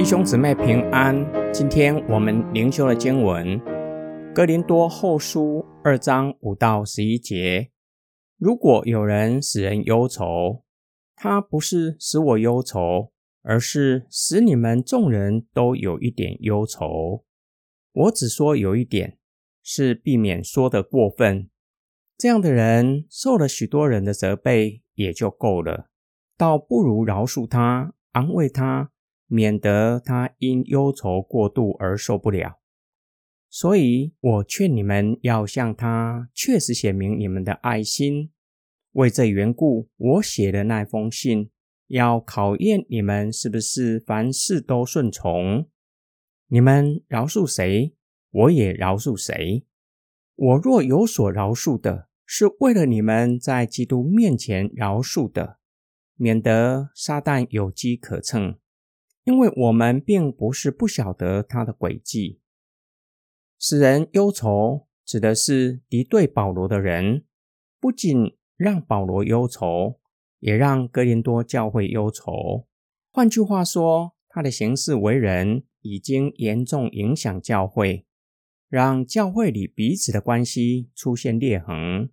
弟兄姊妹平安，今天我们灵修的经文《哥林多后书》二章五到十一节。如果有人使人忧愁，他不是使我忧愁，而是使你们众人都有一点忧愁。我只说有一点，是避免说得过分。这样的人受了许多人的责备也就够了，倒不如饶恕他，安慰他。免得他因忧愁过度而受不了，所以我劝你们要向他确实显明你们的爱心。为这缘故，我写的那封信，要考验你们是不是凡事都顺从。你们饶恕谁，我也饶恕谁。我若有所饶恕的，是为了你们在基督面前饶恕的，免得撒旦有机可乘。因为我们并不是不晓得他的诡计，使人忧愁，指的是敌对保罗的人，不仅让保罗忧愁，也让哥林多教会忧愁。换句话说，他的行事为人已经严重影响教会，让教会里彼此的关系出现裂痕。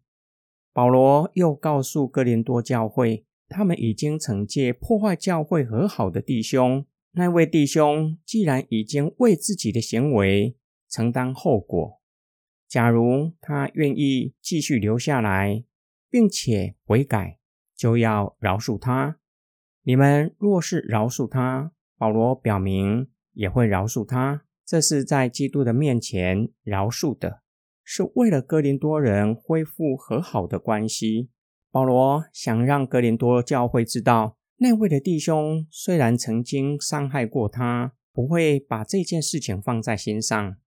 保罗又告诉哥林多教会，他们已经惩戒破坏教会和好的弟兄。那位弟兄既然已经为自己的行为承担后果，假如他愿意继续留下来，并且悔改，就要饶恕他。你们若是饶恕他，保罗表明也会饶恕他，这是在基督的面前饶恕的，是为了哥林多人恢复和好的关系。保罗想让哥林多教会知道。那位的弟兄虽然曾经伤害过他，不会把这件事情放在心上。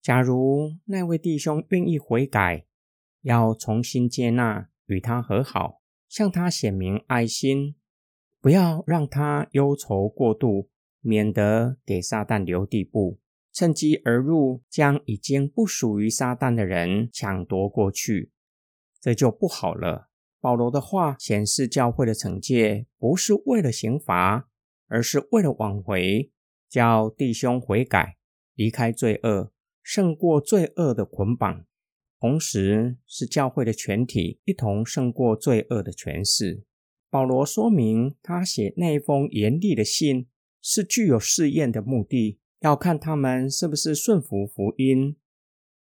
假如那位弟兄愿意悔改，要重新接纳，与他和好，向他显明爱心，不要让他忧愁过度，免得给撒旦留地步，趁机而入，将已经不属于撒旦的人抢夺过去，这就不好了。保罗的话显示，教会的惩戒不是为了刑罚，而是为了挽回，叫弟兄悔改，离开罪恶，胜过罪恶的捆绑，同时是教会的全体一同胜过罪恶的权势。保罗说明，他写那封严厉的信是具有试验的目的，要看他们是不是顺服福音，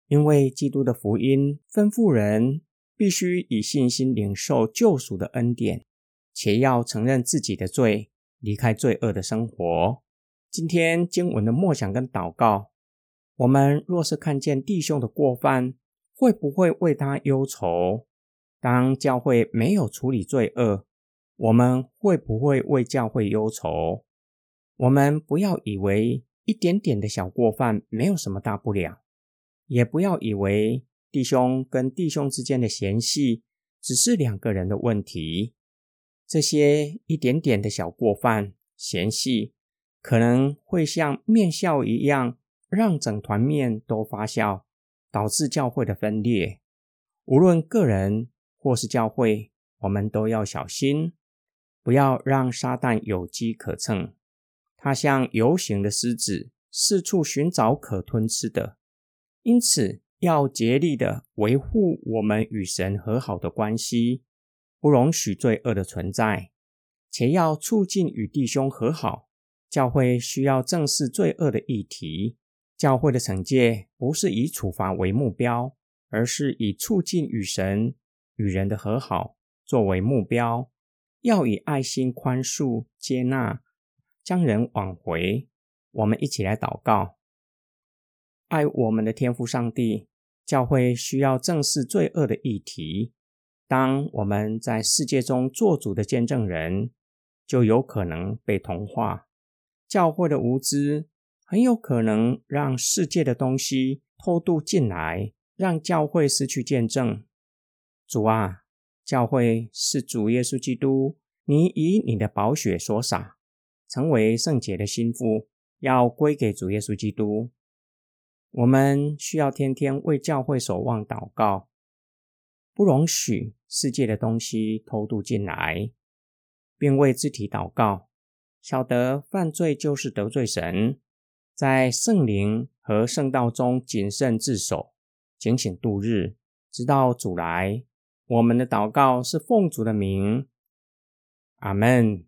因为基督的福音吩咐人。必须以信心领受救赎的恩典，且要承认自己的罪，离开罪恶的生活。今天经文的默想跟祷告，我们若是看见弟兄的过犯，会不会为他忧愁？当教会没有处理罪恶，我们会不会为教会忧愁？我们不要以为一点点的小过犯没有什么大不了，也不要以为。弟兄跟弟兄之间的嫌隙，只是两个人的问题。这些一点点的小过犯、嫌隙，可能会像面酵一样，让整团面都发酵，导致教会的分裂。无论个人或是教会，我们都要小心，不要让撒旦有机可乘。他像游行的狮子，四处寻找可吞吃的。因此，要竭力的维护我们与神和好的关系，不容许罪恶的存在，且要促进与弟兄和好。教会需要正视罪恶的议题。教会的惩戒不是以处罚为目标，而是以促进与神与人的和好作为目标。要以爱心宽恕、接纳，将人挽回。我们一起来祷告。爱我们的天父上帝，教会需要正视罪恶的议题。当我们在世界中做主的见证人，就有可能被同化。教会的无知很有可能让世界的东西偷渡进来，让教会失去见证。主啊，教会是主耶稣基督，你以你的宝血所洒，成为圣洁的新妇，要归给主耶稣基督。我们需要天天为教会守望祷告，不容许世界的东西偷渡进来，并为肢体祷告，晓得犯罪就是得罪神，在圣灵和圣道中谨慎自守，警醒度日，直到主来。我们的祷告是奉主的名，阿门。